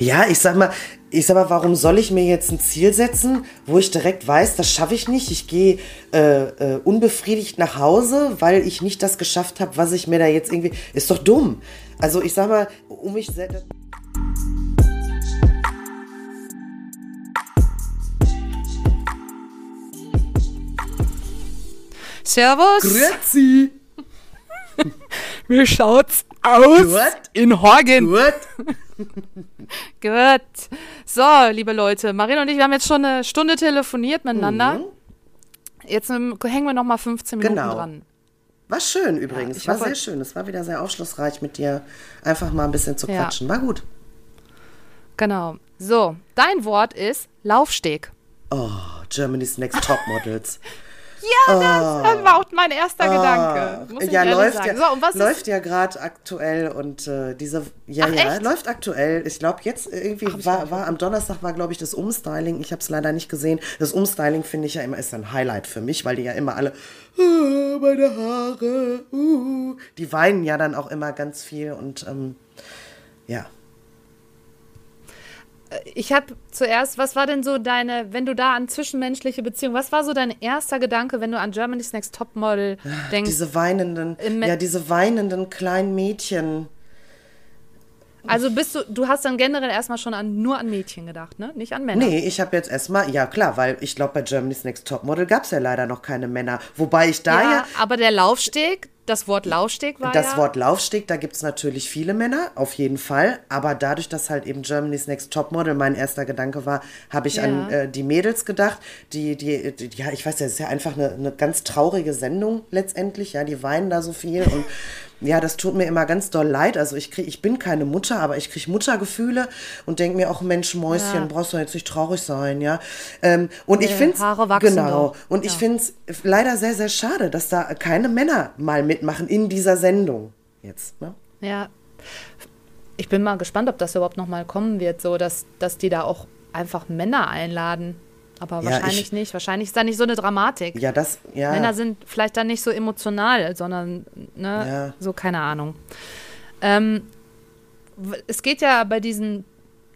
Ja, ich sag mal, ich sag mal, warum soll ich mir jetzt ein Ziel setzen, wo ich direkt weiß, das schaffe ich nicht. Ich gehe äh, äh, unbefriedigt nach Hause, weil ich nicht das geschafft habe, was ich mir da jetzt irgendwie. Ist doch dumm. Also ich sag mal, um mich selbst. Servus. Grüezi. Wie schaut's aus Gut. in Horgen? Gut. Gut. So, liebe Leute, Marina und ich, wir haben jetzt schon eine Stunde telefoniert miteinander. Jetzt ähm, hängen wir noch mal 15 Minuten Genau. dran. War schön übrigens. ich war sehr schön. Es war wieder sehr aufschlussreich mit dir. Einfach mal ein bisschen zu Ja. quatschen. War gut. Genau. So, dein Wort ist Laufsteg. Oh, Germany's Next Top Models. Ja, das, das war auch mein erster Gedanke. Muss ja, läuft ja, So, läuft ja gerade aktuell und äh, diese, ja, Ach, ja, echt? läuft aktuell. Ich glaube, jetzt irgendwie war, war am Donnerstag war, glaube ich, das Umstyling. Ich habe es leider nicht gesehen. Das Umstyling finde ich ja immer ist ein Highlight für mich, weil die ja immer alle, "Ah, meine Haare, uh, die weinen ja dann auch immer ganz viel und ähm, ja. Ich habe zuerst, was war denn so deine, wenn du da an zwischenmenschliche Beziehungen, was war so dein erster Gedanke, wenn du an Germany's Next Topmodel denkst? Diese weinenden, ja, diese weinenden kleinen Mädchen. Also bist du, du hast dann generell erstmal schon an, nur an Mädchen gedacht, ne? Nicht an Männer. Nee, ich habe jetzt erstmal, ja klar, weil ich glaube, bei Germany's Next Topmodel gab es ja leider noch keine Männer. Wobei ich da ja, ja, aber der Laufsteg, das Wort Laufsteg war das ja, Wort Laufsteg, da gibt es natürlich viele Männer, auf jeden Fall. Aber dadurch, dass halt eben Germany's Next Topmodel mein erster Gedanke war, habe ich Ja. an äh, die Mädels gedacht. Die, die, die, ja, ich weiß ja, es ist ja einfach eine, eine ganz traurige Sendung letztendlich. Ja, die weinen da so viel und ja, das tut mir immer ganz doll leid. Also ich krieg, ich bin keine Mutter, aber ich kriege Muttergefühle und denke mir auch, Mensch, Mäuschen, Ja. brauchst du jetzt nicht traurig sein, ja. Ähm, und ich Nee, finde Haare wachsen genau. doch. Und ich Ja. finde es leider sehr, sehr schade, dass da keine Männer mal mitmachen in dieser Sendung jetzt. Ne? Ja. Ich bin mal gespannt, ob das überhaupt noch mal kommen wird, so dass, dass die da auch einfach Männer einladen. Aber Ja, wahrscheinlich ich- nicht. Wahrscheinlich ist da nicht so eine Dramatik. Ja, das, ja. Männer sind vielleicht dann nicht so emotional, sondern, ne, Ja. so keine Ahnung. Ähm, es geht ja bei diesen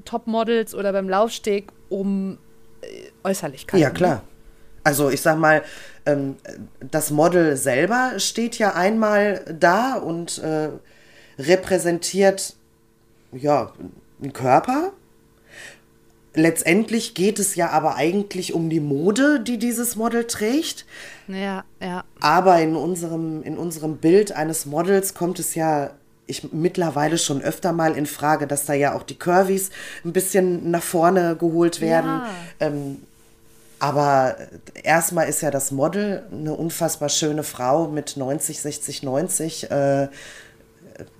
Topmodels oder beim Laufsteg um äh, Äußerlichkeiten. Ja, klar. Also ich sag mal, ähm, das Model selber steht ja einmal da und äh, repräsentiert ja einen Körper. Letztendlich geht es ja aber eigentlich um die Mode, die dieses Model trägt. Ja, ja. Aber in unserem, in unserem Bild eines Models kommt es ja ich mittlerweile schon öfter mal in Frage, dass da ja auch die Curvys ein bisschen nach vorne geholt werden. Ja. Ähm, aber erstmal ist ja das Model eine unfassbar schöne Frau mit 90, 60, 90. Äh,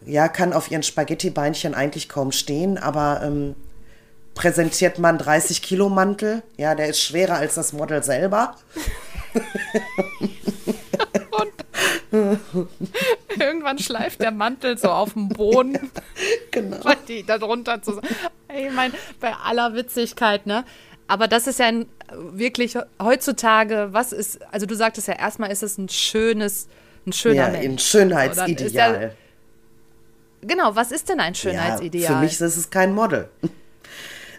ja, kann auf ihren Spaghetti-Beinchen eigentlich kaum stehen, aber ähm, präsentiert man 30 Kilo Mantel. Ja, der ist schwerer als das Model selber. Irgendwann schleift der Mantel so auf dem Boden. Genau. weil die da drunter zu Ich meine, bei aller Witzigkeit, ne? Aber das ist ja ein, wirklich heutzutage, was ist, also du sagtest ja, erstmal ist es ein schönes, ein schöner Ja, Mensch. ein Schönheitsideal. ja- Genau, was ist denn ein Ja, Schönheitsideal? für mich ist es kein Model.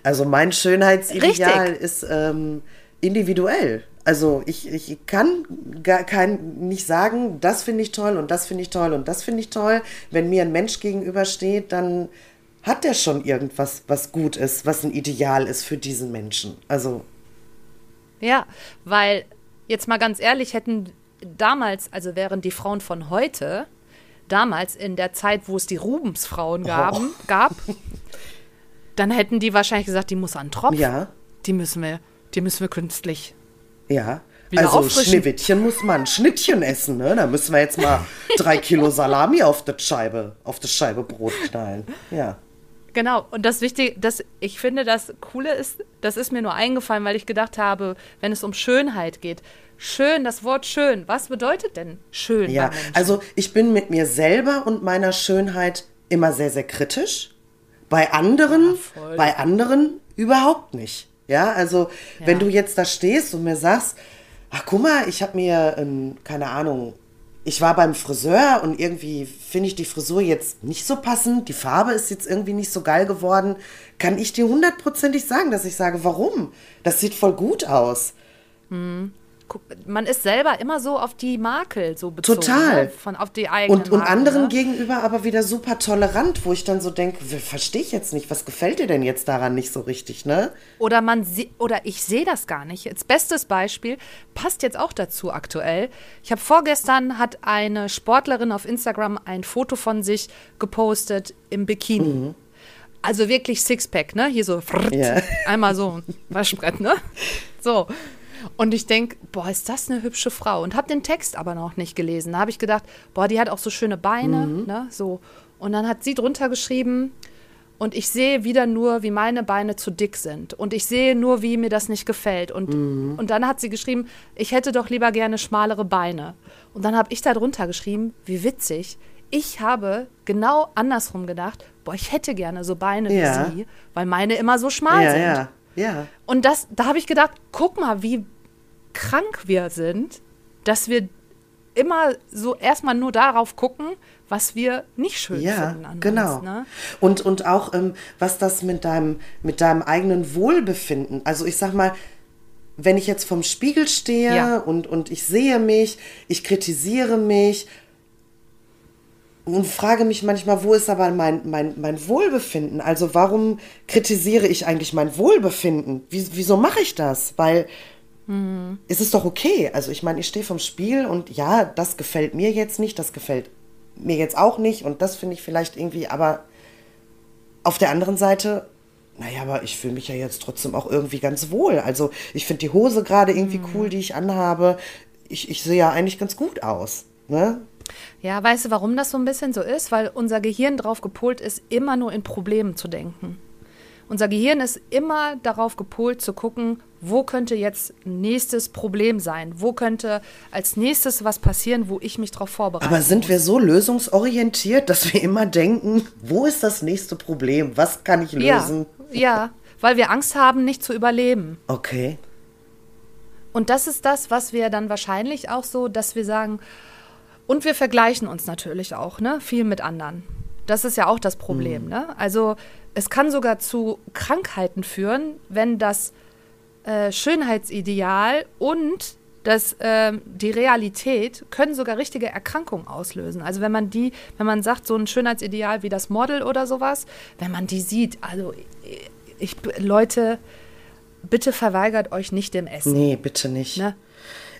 Also mein Schönheitsideal Richtig. ist ähm, individuell. Also ich, ich kann gar kein, nicht sagen, das finde ich toll und das finde ich toll und das finde ich toll. Wenn mir ein Mensch gegenübersteht, dann hat der schon irgendwas, was gut ist, was ein Ideal ist für diesen Menschen. Also Ja, weil jetzt mal ganz ehrlich, hätten damals, also wären die Frauen von heute, damals in der Zeit, wo es die Rubensfrauen gaben, gab, dann hätten die wahrscheinlich gesagt, die muss an den Tropf. ja, Die müssen wir, die müssen wir künstlich. ja. Also. Schneewittchen muss man Schnittchen essen, ne? Da müssen wir jetzt mal drei Kilo Salami auf die Scheibe, auf die Scheibe Brot knallen. Ja. Genau. Und das Wichtige, das, ich finde, das Coole ist, das ist mir nur eingefallen, weil ich gedacht habe, wenn es um Schönheit geht. Schön, das Wort schön. Was bedeutet denn schön? Ja, also ich bin mit mir selber und meiner Schönheit immer sehr, sehr kritisch. Bei anderen, Ja, bei anderen überhaupt nicht. Ja, also wenn Ja. du jetzt da stehst und mir sagst, ach guck mal, ich habe mir, ähm, keine Ahnung, ich war beim Friseur und irgendwie finde ich die Frisur jetzt nicht so passend, die Farbe ist jetzt irgendwie nicht so geil geworden, kann ich dir hundertprozentig sagen, dass ich sage, warum? Das sieht voll gut aus. Mhm man ist selber immer so auf die Makel so bezogen. Total. Ne? Von, auf die eigenen Und, und Makel, anderen ne? gegenüber aber wieder super tolerant, wo ich dann so denke, verstehe ich jetzt nicht, was gefällt dir denn jetzt daran nicht so richtig, ne? Oder man oder ich sehe das gar nicht. Als bestes Beispiel passt jetzt auch dazu aktuell. Ich habe vorgestern hat eine Sportlerin auf Instagram ein Foto von sich gepostet im Bikini. Mhm. Also wirklich Sixpack, ne? Hier so yeah. einmal so Waschbrett, ne? So. Und ich denke, boah, ist das eine hübsche Frau. Und habe den Text aber noch nicht gelesen. Da habe ich gedacht, boah, die hat auch so schöne Beine. Mhm. Ne, so. Und dann hat sie drunter geschrieben, und ich sehe wieder nur, wie meine Beine zu dick sind. Und ich sehe nur, wie mir das nicht gefällt. Und, mhm. und dann hat sie geschrieben, ich hätte doch lieber gerne schmalere Beine. Und dann habe ich da drunter geschrieben, wie witzig. Ich habe genau andersrum gedacht, boah, ich hätte gerne so Beine ja. wie sie, weil meine immer so schmal ja, sind. Ja, ja. Und das, da habe ich gedacht, guck mal, wie krank wir sind, dass wir immer so erstmal nur darauf gucken, was wir nicht schön ja, finden. An genau. Uns, ne? Und, und auch, ähm, was das mit deinem, mit deinem eigenen Wohlbefinden, also ich sag mal, wenn ich jetzt vom Spiegel stehe ja. und, und ich sehe mich, ich kritisiere mich und frage mich manchmal, wo ist aber mein, mein, mein Wohlbefinden? Also warum kritisiere ich eigentlich mein Wohlbefinden? Wie, wieso mache ich das? Weil Mhm. Es ist doch okay. Also ich meine, ich stehe vom Spiel und ja, das gefällt mir jetzt nicht, das gefällt mir jetzt auch nicht und das finde ich vielleicht irgendwie, aber auf der anderen Seite, naja, aber ich fühle mich ja jetzt trotzdem auch irgendwie ganz wohl. Also ich finde die Hose gerade irgendwie mhm. cool, die ich anhabe. Ich, ich sehe ja eigentlich ganz gut aus. Ne? Ja, weißt du, warum das so ein bisschen so ist? Weil unser Gehirn drauf gepolt ist, immer nur in Problemen zu denken. Unser Gehirn ist immer darauf gepolt zu gucken, wo könnte jetzt nächstes Problem sein? Wo könnte als nächstes was passieren, wo ich mich darauf vorbereite? Aber sind muss? wir so lösungsorientiert, dass wir immer denken, wo ist das nächste Problem? Was kann ich lösen? Ja, ja weil wir Angst haben, nicht zu überleben. Okay. Und das ist das, was wir dann wahrscheinlich auch so, dass wir sagen, und wir vergleichen uns natürlich auch, ne, viel mit anderen. Das ist ja auch das Problem, hm. ne? Also es kann sogar zu Krankheiten führen, wenn das äh, Schönheitsideal und das, äh, die Realität können sogar richtige Erkrankungen auslösen. Also wenn man die, wenn man sagt, so ein Schönheitsideal wie das Model oder sowas, wenn man die sieht, also ich, Leute, bitte verweigert euch nicht dem Essen. Nee, bitte nicht. Ne?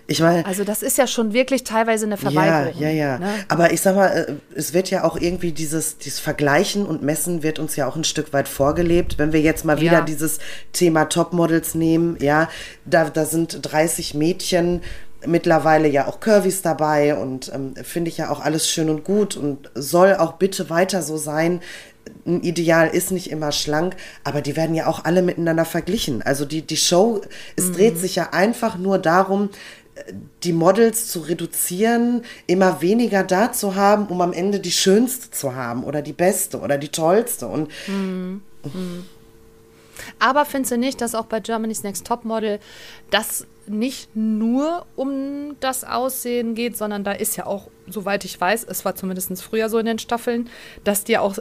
Ich meine, also das ist ja schon wirklich teilweise eine Verweigerung. Ja, ja, ja. Ne? Aber ich sag mal, äh, es wird ja auch irgendwie dieses, dieses Vergleichen und Messen wird uns ja auch ein Stück weit vorgelebt. Wenn wir jetzt mal wieder ja. dieses Thema Topmodels nehmen, ja, da, da sind 30 Mädchen mittlerweile ja auch Curvys dabei und ähm, finde ich ja auch alles schön und gut und soll auch bitte weiter so sein. Ein Ideal ist nicht immer schlank, aber die werden ja auch alle miteinander verglichen. Also die, die Show, es mhm. dreht sich ja einfach nur darum, die Models zu reduzieren, immer weniger da zu haben, um am Ende die schönste zu haben oder die beste oder die tollste. Und mhm. Aber findest du nicht, dass auch bei Germany's Next Topmodel das nicht nur um das Aussehen geht, sondern da ist ja auch, soweit ich weiß, es war zumindest früher so in den Staffeln, dass die auch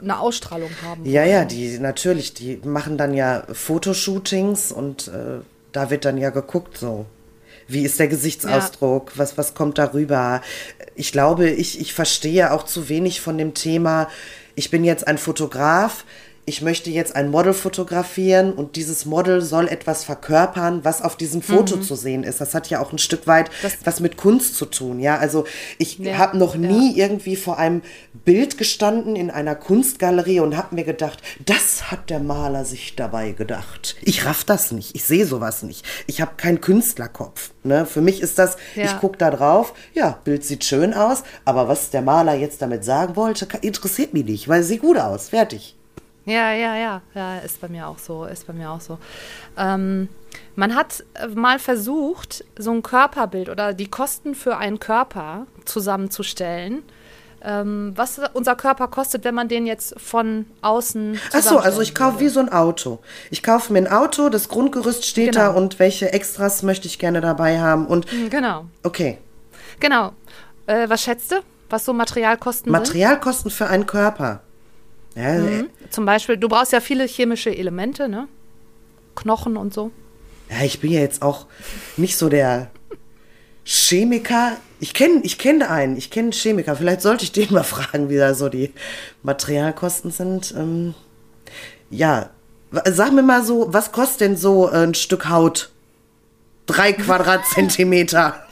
eine Ausstrahlung haben. Ja, ja, die natürlich, die machen dann ja Fotoshootings und äh, da wird dann ja geguckt so. Wie ist der Gesichtsausdruck? Ja. Was, was kommt darüber? Ich glaube, ich, ich verstehe auch zu wenig von dem Thema. Ich bin jetzt ein Fotograf ich möchte jetzt ein Model fotografieren und dieses Model soll etwas verkörpern, was auf diesem Foto mhm. zu sehen ist. Das hat ja auch ein Stück weit das was mit Kunst zu tun. Ja, also ich ja, habe noch nie ja. irgendwie vor einem Bild gestanden in einer Kunstgalerie und habe mir gedacht, das hat der Maler sich dabei gedacht. Ich raff das nicht. Ich sehe sowas nicht. Ich habe keinen Künstlerkopf. Ne? Für mich ist das, ja. ich gucke da drauf, ja, Bild sieht schön aus, aber was der Maler jetzt damit sagen wollte, interessiert mich nicht, weil es sieht gut aus. Fertig. Ja, ja, ja, ja, ist bei mir auch so, ist bei mir auch so. Ähm, man hat äh, mal versucht, so ein Körperbild oder die Kosten für einen Körper zusammenzustellen. Ähm, was unser Körper kostet, wenn man den jetzt von außen. Ach so, also ich kaufe wie so ein Auto. Ich kaufe mir ein Auto, das Grundgerüst steht genau. da und welche Extras möchte ich gerne dabei haben und. Genau. Okay. Genau. Äh, was schätzt du, was so Materialkosten Materialkosten für einen Körper. Ja, sind? Mhm. Zum Beispiel, du brauchst ja viele chemische Elemente, ne? Knochen und so. Ja, ich bin ja jetzt auch nicht so der Chemiker. Ich kenne ich kenn einen, ich kenne einen Chemiker. Vielleicht sollte ich den mal fragen, wie da so die Materialkosten sind. Ähm, ja, sag mir mal so, was kostet denn so ein Stück Haut? Drei Quadratzentimeter.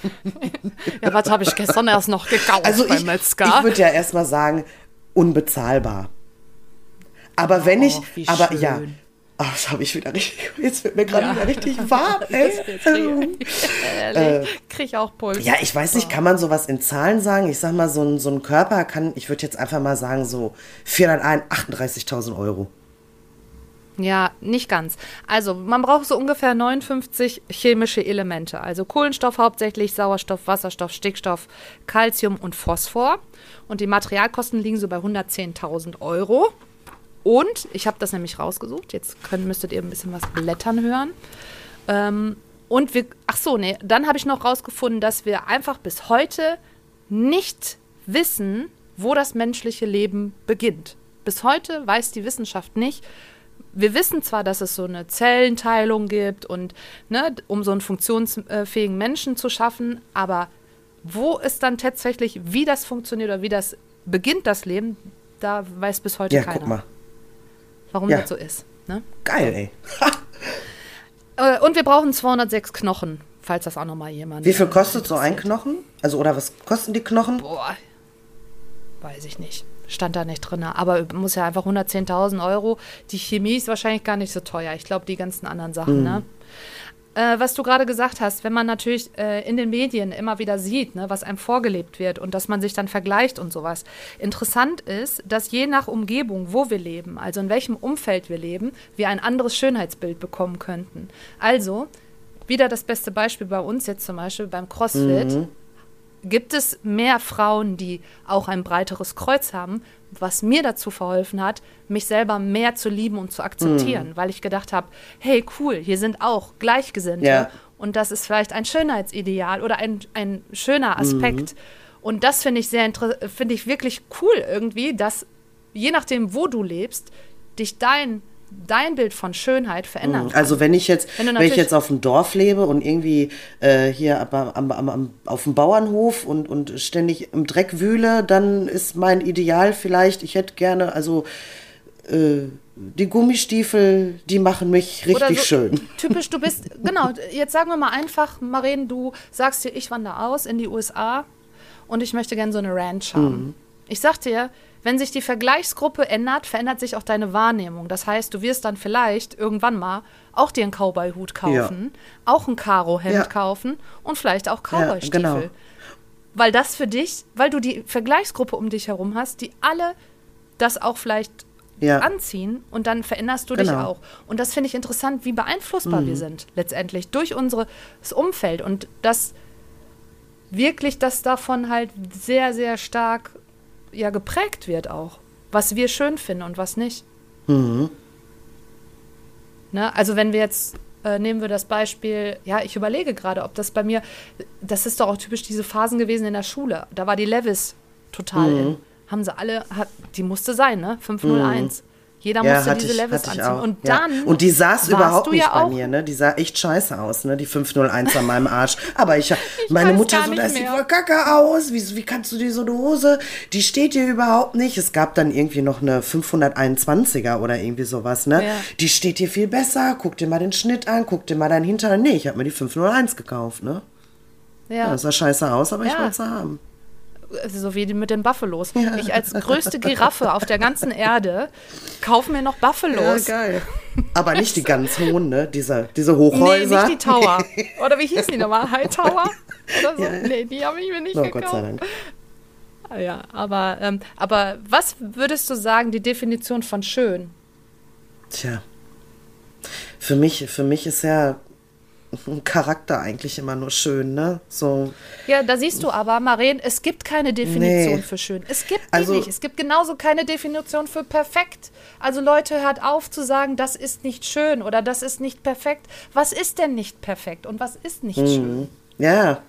ja, was habe ich gestern erst noch gekauft also beim Metzger? Ich würde ja erstmal sagen, unbezahlbar. Aber wenn ich, oh, aber schön. ja, Oh, das habe ich wieder richtig. Jetzt wird mir gerade ja. wieder richtig warm, ey. äh, Krieg ich auch Puls. Ja, ich weiß nicht, kann man sowas in Zahlen sagen? Ich sag mal, so ein, so ein Körper kann, ich würde jetzt einfach mal sagen, so 438.000 Euro. Ja, nicht ganz. Also, man braucht so ungefähr 59 chemische Elemente. Also Kohlenstoff hauptsächlich, Sauerstoff, Wasserstoff, Stickstoff, Calcium und Phosphor. Und die Materialkosten liegen so bei 110.000 Euro. Und ich habe das nämlich rausgesucht. Jetzt könnt, müsstet ihr ein bisschen was blättern hören. Ähm, und wir, ach so, nee, dann habe ich noch rausgefunden, dass wir einfach bis heute nicht wissen, wo das menschliche Leben beginnt. Bis heute weiß die Wissenschaft nicht. Wir wissen zwar, dass es so eine Zellenteilung gibt und ne, um so einen funktionsfähigen Menschen zu schaffen, aber wo es dann tatsächlich, wie das funktioniert oder wie das beginnt, das Leben, da weiß bis heute ja, keiner. Guck mal warum ja. das so ist. Ne? Geil, ey. Äh, und wir brauchen 206 Knochen, falls das auch nochmal jemand. Wie viel kostet so ein Knochen? Also, oder was kosten die Knochen? Boah, weiß ich nicht. Stand da nicht drin. Aber muss ja einfach 110.000 Euro. Die Chemie ist wahrscheinlich gar nicht so teuer. Ich glaube, die ganzen anderen Sachen, mhm. ne? Äh, was du gerade gesagt hast, wenn man natürlich äh, in den Medien immer wieder sieht, ne, was einem vorgelebt wird und dass man sich dann vergleicht und sowas. Interessant ist, dass je nach Umgebung, wo wir leben, also in welchem Umfeld wir leben, wir ein anderes Schönheitsbild bekommen könnten. Also, wieder das beste Beispiel bei uns jetzt zum Beispiel beim CrossFit. Mhm. Gibt es mehr Frauen, die auch ein breiteres Kreuz haben, was mir dazu verholfen hat, mich selber mehr zu lieben und zu akzeptieren, mhm. weil ich gedacht habe, hey, cool, hier sind auch Gleichgesinnte ja. und das ist vielleicht ein Schönheitsideal oder ein, ein schöner Aspekt. Mhm. Und das finde ich sehr finde ich wirklich cool irgendwie, dass je nachdem, wo du lebst, dich dein dein Bild von Schönheit verändern kann. Also wenn ich jetzt, wenn, wenn ich jetzt auf dem Dorf lebe und irgendwie äh, hier am, am, am, auf dem Bauernhof und, und ständig im Dreck wühle, dann ist mein Ideal vielleicht, ich hätte gerne, also äh, die Gummistiefel, die machen mich richtig so schön. Typisch, du bist, genau, jetzt sagen wir mal einfach, Maren, du sagst dir, ich wandere aus in die USA und ich möchte gerne so eine Ranch haben. Mhm. Ich sag dir, wenn sich die Vergleichsgruppe ändert, verändert sich auch deine Wahrnehmung. Das heißt, du wirst dann vielleicht irgendwann mal auch dir einen Cowboy-Hut kaufen, ja. auch ein Karo-Hemd ja. kaufen und vielleicht auch Cowboy-Stiefel. Ja, genau. Weil das für dich, weil du die Vergleichsgruppe um dich herum hast, die alle das auch vielleicht ja. anziehen und dann veränderst du genau. dich auch. Und das finde ich interessant, wie beeinflussbar mhm. wir sind letztendlich durch unser Umfeld und das wirklich, dass davon halt sehr, sehr stark ja geprägt wird auch, was wir schön finden und was nicht. Mhm. Ne? Also wenn wir jetzt, äh, nehmen wir das Beispiel, ja, ich überlege gerade, ob das bei mir, das ist doch auch typisch diese Phasen gewesen in der Schule. Da war die Levis total mhm. in. Haben sie alle, hat, die musste sein, ne? 501. Mhm. Jeder ja, musste diese ich, Levels anziehen. Auch. Und ja. dann. Und die saß überhaupt nicht ja bei mir, ne? Die sah echt scheiße aus, ne? Die 501 an meinem Arsch. Aber ich, ich meine Mutter so, das sieht voll kacke aus. Wie, wie kannst du dir so eine Hose? Die steht dir überhaupt nicht. Es gab dann irgendwie noch eine 521er oder irgendwie sowas, ne? Ja. Die steht dir viel besser. Guck dir mal den Schnitt an, guck dir mal dein Hintern. Nee, ich habe mir die 501 gekauft, ne? Ja. ja das sah scheiße aus, aber ich wollte sie haben so wie mit den Buffalos. Ja. Ich als größte Giraffe auf der ganzen Erde kaufe mir noch Buffalos. Ja, geil. Aber nicht die ganz hohen, ne? Diese, diese Hochhäuser. Nee, nicht die Tower. Oder wie hieß die nochmal? High Tower? Oder so? Ja. Nee, die habe ich mir nicht oh, gekauft. Gott sei Dank. Ah, ja, aber, ähm, aber was würdest du sagen, die Definition von schön? Tja. Für mich, für mich ist ja Charakter eigentlich immer nur schön, ne? So. Ja, da siehst du aber, Maren, es gibt keine Definition nee. für schön. Es gibt die also, nicht. Es gibt genauso keine Definition für perfekt. Also Leute, hört auf zu sagen, das ist nicht schön oder das ist nicht perfekt. Was ist denn nicht perfekt und was ist nicht mhm. schön? Ja.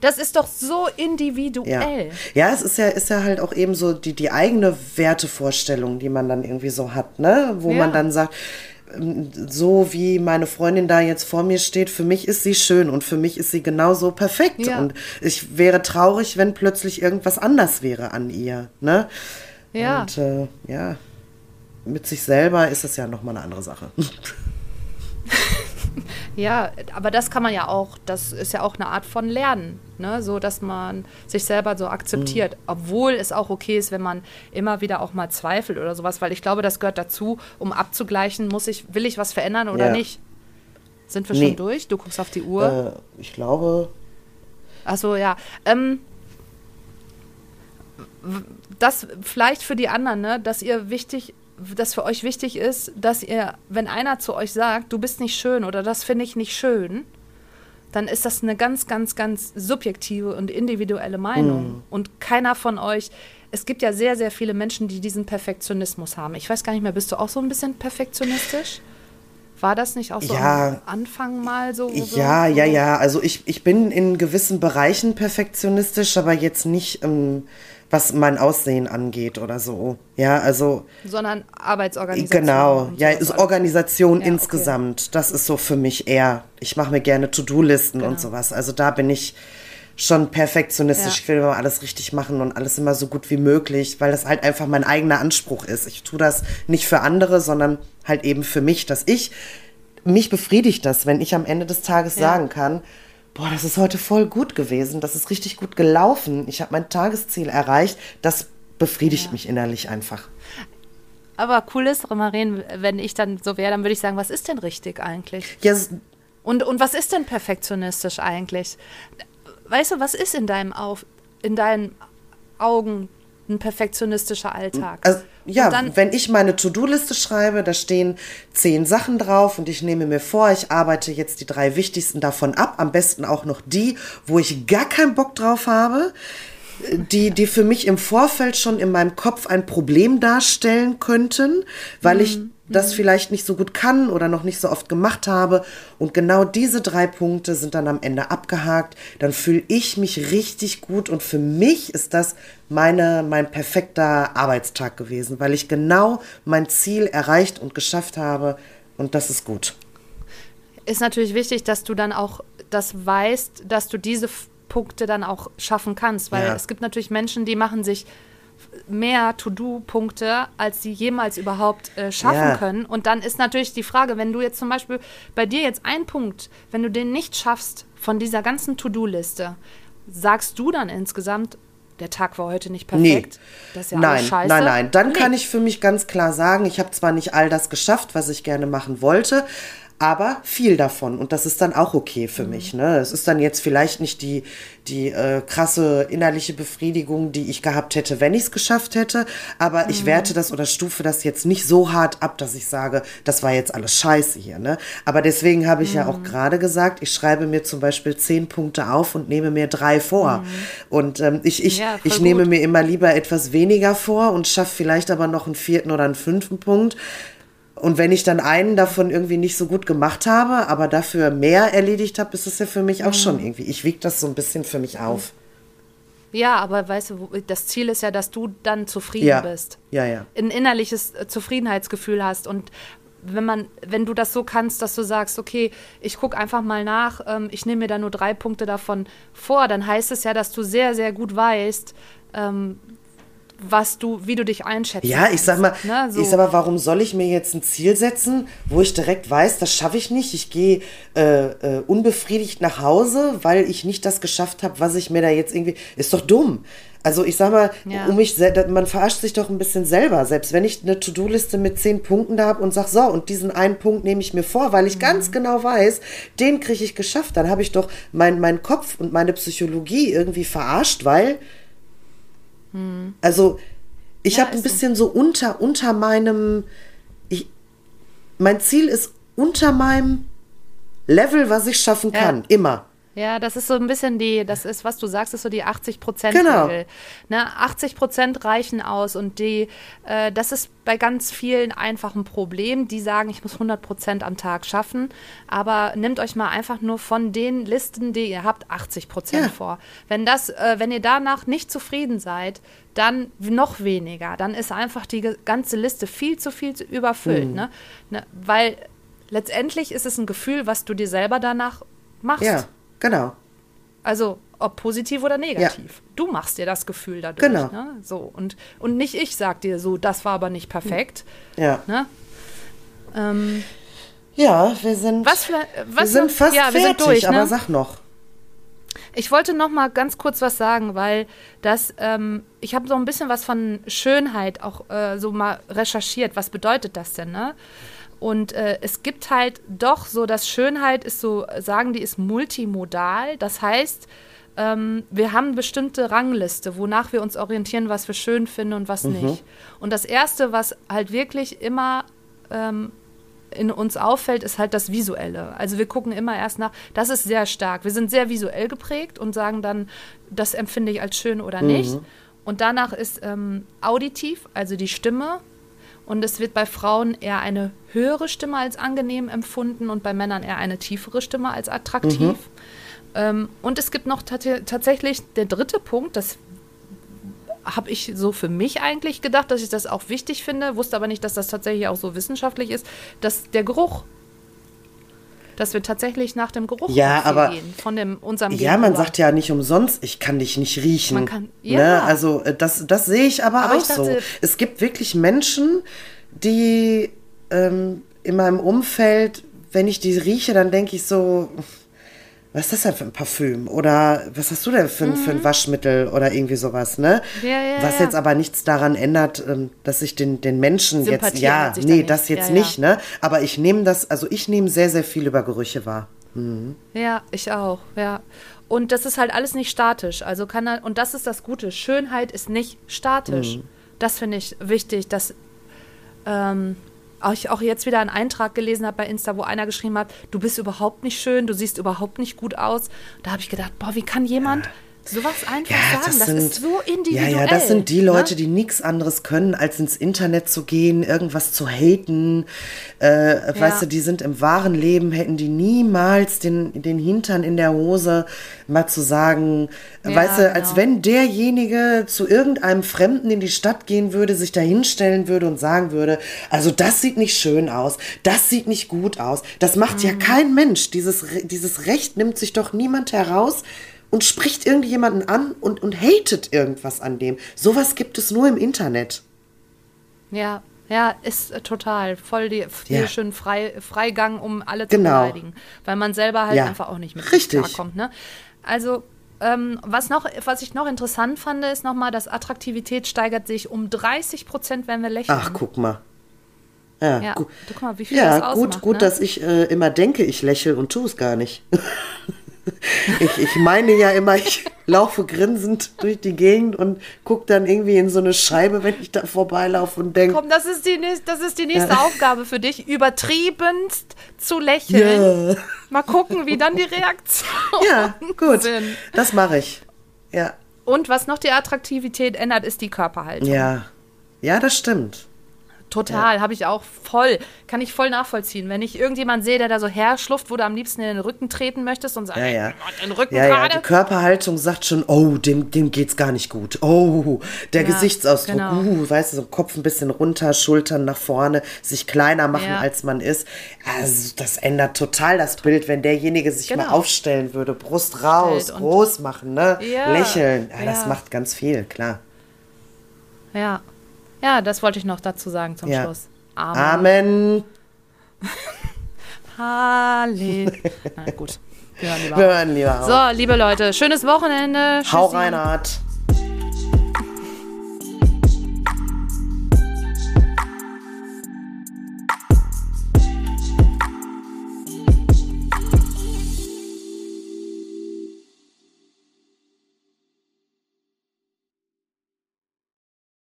Das ist doch so individuell. Ja, ja es ist ja, ist ja halt auch eben so die, die eigene Wertevorstellung, die man dann irgendwie so hat, ne? Wo ja. man dann sagt, so wie meine Freundin da jetzt vor mir steht, für mich ist sie schön und für mich ist sie genauso perfekt. Ja. Und ich wäre traurig, wenn plötzlich irgendwas anders wäre an ihr. Ne? Ja. Und äh, ja, mit sich selber ist es ja nochmal eine andere Sache. Ja, aber das kann man ja auch, das ist ja auch eine Art von Lernen, ne? so dass man sich selber so akzeptiert, mhm. obwohl es auch okay ist, wenn man immer wieder auch mal zweifelt oder sowas, weil ich glaube, das gehört dazu, um abzugleichen, muss ich, will ich was verändern oder ja. nicht? Sind wir nee. schon durch? Du guckst auf die Uhr. Äh, ich glaube. Achso, ja. Ähm, das vielleicht für die anderen, ne, dass ihr wichtig das für euch wichtig ist, dass ihr, wenn einer zu euch sagt, du bist nicht schön oder das finde ich nicht schön, dann ist das eine ganz, ganz, ganz subjektive und individuelle Meinung. Mm. Und keiner von euch, es gibt ja sehr, sehr viele Menschen, die diesen Perfektionismus haben. Ich weiß gar nicht mehr, bist du auch so ein bisschen perfektionistisch? War das nicht auch so ja, am Anfang mal so? Ja, so? ja, ja. Also ich, ich bin in gewissen Bereichen perfektionistisch, aber jetzt nicht. Ähm was mein Aussehen angeht oder so. Ja, also. Sondern Arbeitsorganisation. Genau, ja, ist Organisation ja, insgesamt. Okay. Das ist so für mich eher. Ich mache mir gerne To-Do-Listen genau. und sowas. Also da bin ich schon perfektionistisch. Ja. Ich will immer alles richtig machen und alles immer so gut wie möglich, weil das halt einfach mein eigener Anspruch ist. Ich tue das nicht für andere, sondern halt eben für mich, dass ich, mich befriedigt das, wenn ich am Ende des Tages ja. sagen kann, boah, das ist heute voll gut gewesen, das ist richtig gut gelaufen, ich habe mein Tagesziel erreicht, das befriedigt ja. mich innerlich einfach. Aber cool ist, Maren, wenn ich dann so wäre, dann würde ich sagen, was ist denn richtig eigentlich? Ja, und, und was ist denn perfektionistisch eigentlich? Weißt du, was ist in deinem Auf, in deinen Augen ein perfektionistischer Alltag. Also, ja, dann, wenn ich meine To-Do-Liste schreibe, da stehen zehn Sachen drauf und ich nehme mir vor, ich arbeite jetzt die drei wichtigsten davon ab, am besten auch noch die, wo ich gar keinen Bock drauf habe, die, die für mich im Vorfeld schon in meinem Kopf ein Problem darstellen könnten, weil ich mhm das mhm. vielleicht nicht so gut kann oder noch nicht so oft gemacht habe. Und genau diese drei Punkte sind dann am Ende abgehakt. Dann fühle ich mich richtig gut und für mich ist das meine, mein perfekter Arbeitstag gewesen, weil ich genau mein Ziel erreicht und geschafft habe und das ist gut. Ist natürlich wichtig, dass du dann auch das weißt, dass du diese Punkte dann auch schaffen kannst, weil ja. es gibt natürlich Menschen, die machen sich mehr To-Do-Punkte, als sie jemals überhaupt äh, schaffen ja. können. Und dann ist natürlich die Frage, wenn du jetzt zum Beispiel bei dir jetzt einen Punkt, wenn du den nicht schaffst von dieser ganzen To-Do-Liste, sagst du dann insgesamt, der Tag war heute nicht perfekt. Nee. Das ist ja nein, scheiße. Nein, nein, dann nee. kann ich für mich ganz klar sagen, ich habe zwar nicht all das geschafft, was ich gerne machen wollte, aber viel davon. Und das ist dann auch okay für mhm. mich. Ne? Es ist dann jetzt vielleicht nicht die, die äh, krasse innerliche Befriedigung, die ich gehabt hätte, wenn ich es geschafft hätte. Aber mhm. ich werte das oder stufe das jetzt nicht so hart ab, dass ich sage, das war jetzt alles scheiße hier. Ne? Aber deswegen habe ich mhm. ja auch mhm. gerade gesagt, ich schreibe mir zum Beispiel zehn Punkte auf und nehme mir drei vor. Mhm. Und ähm, ich, ich, ja, ich nehme mir immer lieber etwas weniger vor und schaffe vielleicht aber noch einen vierten oder einen fünften Punkt und wenn ich dann einen davon irgendwie nicht so gut gemacht habe, aber dafür mehr erledigt habe, ist es ja für mich auch mhm. schon irgendwie. Ich wiege das so ein bisschen für mich auf. Ja, aber weißt du, das Ziel ist ja, dass du dann zufrieden ja. bist. Ja, ja. Ein innerliches äh, Zufriedenheitsgefühl hast. Und wenn man, wenn du das so kannst, dass du sagst, okay, ich gucke einfach mal nach, ähm, ich nehme mir da nur drei Punkte davon vor, dann heißt es ja, dass du sehr, sehr gut weißt, ähm, was du, wie du dich einschätzt. Ja, ich sag mal, ne, so. ich sag mal, warum soll ich mir jetzt ein Ziel setzen, wo ich direkt weiß, das schaffe ich nicht. Ich gehe äh, äh, unbefriedigt nach Hause, weil ich nicht das geschafft habe, was ich mir da jetzt irgendwie. Ist doch dumm. Also ich sag mal, ja. um mich man verarscht sich doch ein bisschen selber. Selbst wenn ich eine To-Do-Liste mit zehn Punkten da habe und sag so, und diesen einen Punkt nehme ich mir vor, weil ich mhm. ganz genau weiß, den kriege ich geschafft, dann habe ich doch meinen mein Kopf und meine Psychologie irgendwie verarscht, weil hm. Also ich ja, habe ein bisschen so. so unter, unter meinem, ich, mein Ziel ist unter meinem Level, was ich schaffen kann, ja. immer. Ja, das ist so ein bisschen die, das ist, was du sagst, ist so die 80 Prozent Genau. Ne, 80 Prozent reichen aus und die, äh, das ist bei ganz vielen einfach ein Problem. Die sagen, ich muss 100 Prozent am Tag schaffen, aber nehmt euch mal einfach nur von den Listen, die ihr habt, 80 Prozent Ja. vor. Wenn das, äh, wenn ihr danach nicht zufrieden seid, dann noch weniger. Dann ist einfach die ganze Liste viel zu viel zu überfüllt, Mhm. ne? ne? Weil letztendlich ist es ein Gefühl, was du dir selber danach machst. Ja, genau. Also ob positiv oder negativ. Du machst dir das Gefühl dadurch. Genau. Ne? So, und, und nicht ich sag dir so, das war aber nicht perfekt. Ja. Ne? Ähm, Ja, wir sind, was für, was wir sind fast ja, wir fertig, sind durch, aber ne? sag noch. Ich wollte noch mal ganz kurz was sagen, weil das, ähm, ich habe so ein bisschen was von Schönheit auch äh, so mal recherchiert. Was bedeutet das denn, ne? Und äh, es gibt halt doch so, dass Schönheit ist so, sagen die, ist multimodal. Das heißt, ähm, wir haben eine bestimmte Rangliste, wonach wir uns orientieren, was wir schön finden und was nicht. Und das Erste, was halt wirklich immer ähm, in uns auffällt, ist halt das Visuelle. Also wir gucken immer erst nach, das ist sehr stark. Wir sind sehr visuell geprägt und sagen dann, das empfinde ich als schön oder nicht. Und danach ist ähm, auditiv, also die Stimme. Und es wird bei Frauen eher eine höhere Stimme als angenehm empfunden und bei Männern eher eine tiefere Stimme als attraktiv. Ähm, und es gibt noch tat- tatsächlich der dritte Punkt, das habe ich so für mich eigentlich gedacht, dass ich das auch wichtig finde, wusste aber nicht, dass das tatsächlich auch so wissenschaftlich ist, dass der Geruch, dass wir tatsächlich nach dem Geruch Ja, aber- gehen, von dem unserem Ja, man Gegenüber. sagt ja nicht umsonst, ich kann dich nicht riechen. Man kann- ne? ja. Also äh, das, das sehe ich aber, Aber auch ich dachte- so. Es gibt wirklich Menschen, die ähm, in meinem Umfeld, wenn ich die rieche, dann denke ich so, was ist das denn für ein Parfüm? Oder was hast du denn für, ein- für ein Waschmittel oder irgendwie sowas, ne? Mhm. Ja, ja, was jetzt aber nichts daran ändert, ähm, dass ich den, den Menschen jetzt, Sympathieren ja, nee, das jetzt nicht, ne? Aber ich nehme das, also ich nehme sehr, sehr viel über Gerüche wahr. Ja, ich auch, ja. Und das ist halt alles nicht statisch. Also kann er, und das ist das Gute. Schönheit ist nicht statisch. Das finde ich wichtig, dass ähm, ich auch jetzt wieder einen Eintrag gelesen habe bei Insta, wo einer geschrieben hat, du bist überhaupt nicht schön, du siehst überhaupt nicht gut aus. Da habe ich gedacht, boah, wie kann jemand sowas einfach sagen? Das, ist so individuell. Ja, ja, das sind die Leute, ne? die nichts anderes können, als ins Internet zu gehen, irgendwas zu haten. Äh, Weißt du, die sind im wahren Leben, hätten die niemals den, den Hintern in der Hose mal zu sagen, Ja, weißt du, als genau. wenn derjenige zu irgendeinem Fremden in die Stadt gehen würde, sich da hinstellen würde und sagen würde, also das sieht nicht schön aus, das sieht nicht gut aus. Das macht Mhm. ja kein Mensch. Dieses, dieses Recht nimmt sich doch niemand heraus und spricht irgendjemanden an und, und hatet irgendwas an dem. Sowas gibt es nur im Internet. Ja, ja, ist äh, total voll die viel Ja. schön frei, Freigang, um alle zu Genau. beleidigen, weil man selber halt Ja. einfach auch nicht mit Richtig. klarkommt. Ne? Also ähm, was noch, was ich noch interessant fand, ist nochmal, dass Attraktivität steigert sich um 30 Prozent, wenn wir lächeln. Ach, guck mal. Ja, ja, gu guck mal, wie viel das ja ausmacht. gut, gut, ne? dass ich äh, immer denke, ich lächle und tue es gar nicht. ich, ich meine ja immer, ich laufe grinsend durch die Gegend und gucke dann irgendwie in so eine Scheibe, wenn ich da vorbeilaufe und denke, Komm, das ist die, nächste- das ist die nächste Aufgabe für dich, übertriebenst zu lächeln. ja, Mal gucken, wie dann die Reaktionen ja, gut, sind. das mache ich. Ja, Und was noch die Attraktivität ändert, ist die Körperhaltung. ja, ja, das stimmt. Total, habe ich auch voll, kann ich voll nachvollziehen. Wenn ich irgendjemand sehe, der da so herschlufft, wo du am liebsten in den Rücken treten möchtest und sagst, Ja, ja. den Rücken Ja, ja, gerade. die Körperhaltung sagt schon, oh, dem, dem geht's gar nicht gut. Oh, der Ja, Gesichtsausdruck, genau. uh, weißt du, so Kopf ein bisschen runter, Schultern nach vorne, sich kleiner machen, Ja. als man ist. Also, das ändert total das Bild, wenn derjenige sich mal Genau. aufstellen würde, Brust raus, groß machen, ne? Ja, Lächeln. Ja, das ja. macht ganz viel, klar. Ja. Ja, das wollte ich noch dazu sagen zum Ja. Schluss. Amen. Amen. Halle. Na gut, wir hören lieber. Wir hören lieber. So, liebe Leute, schönes Wochenende. Hau Tschüssi. Reinhard.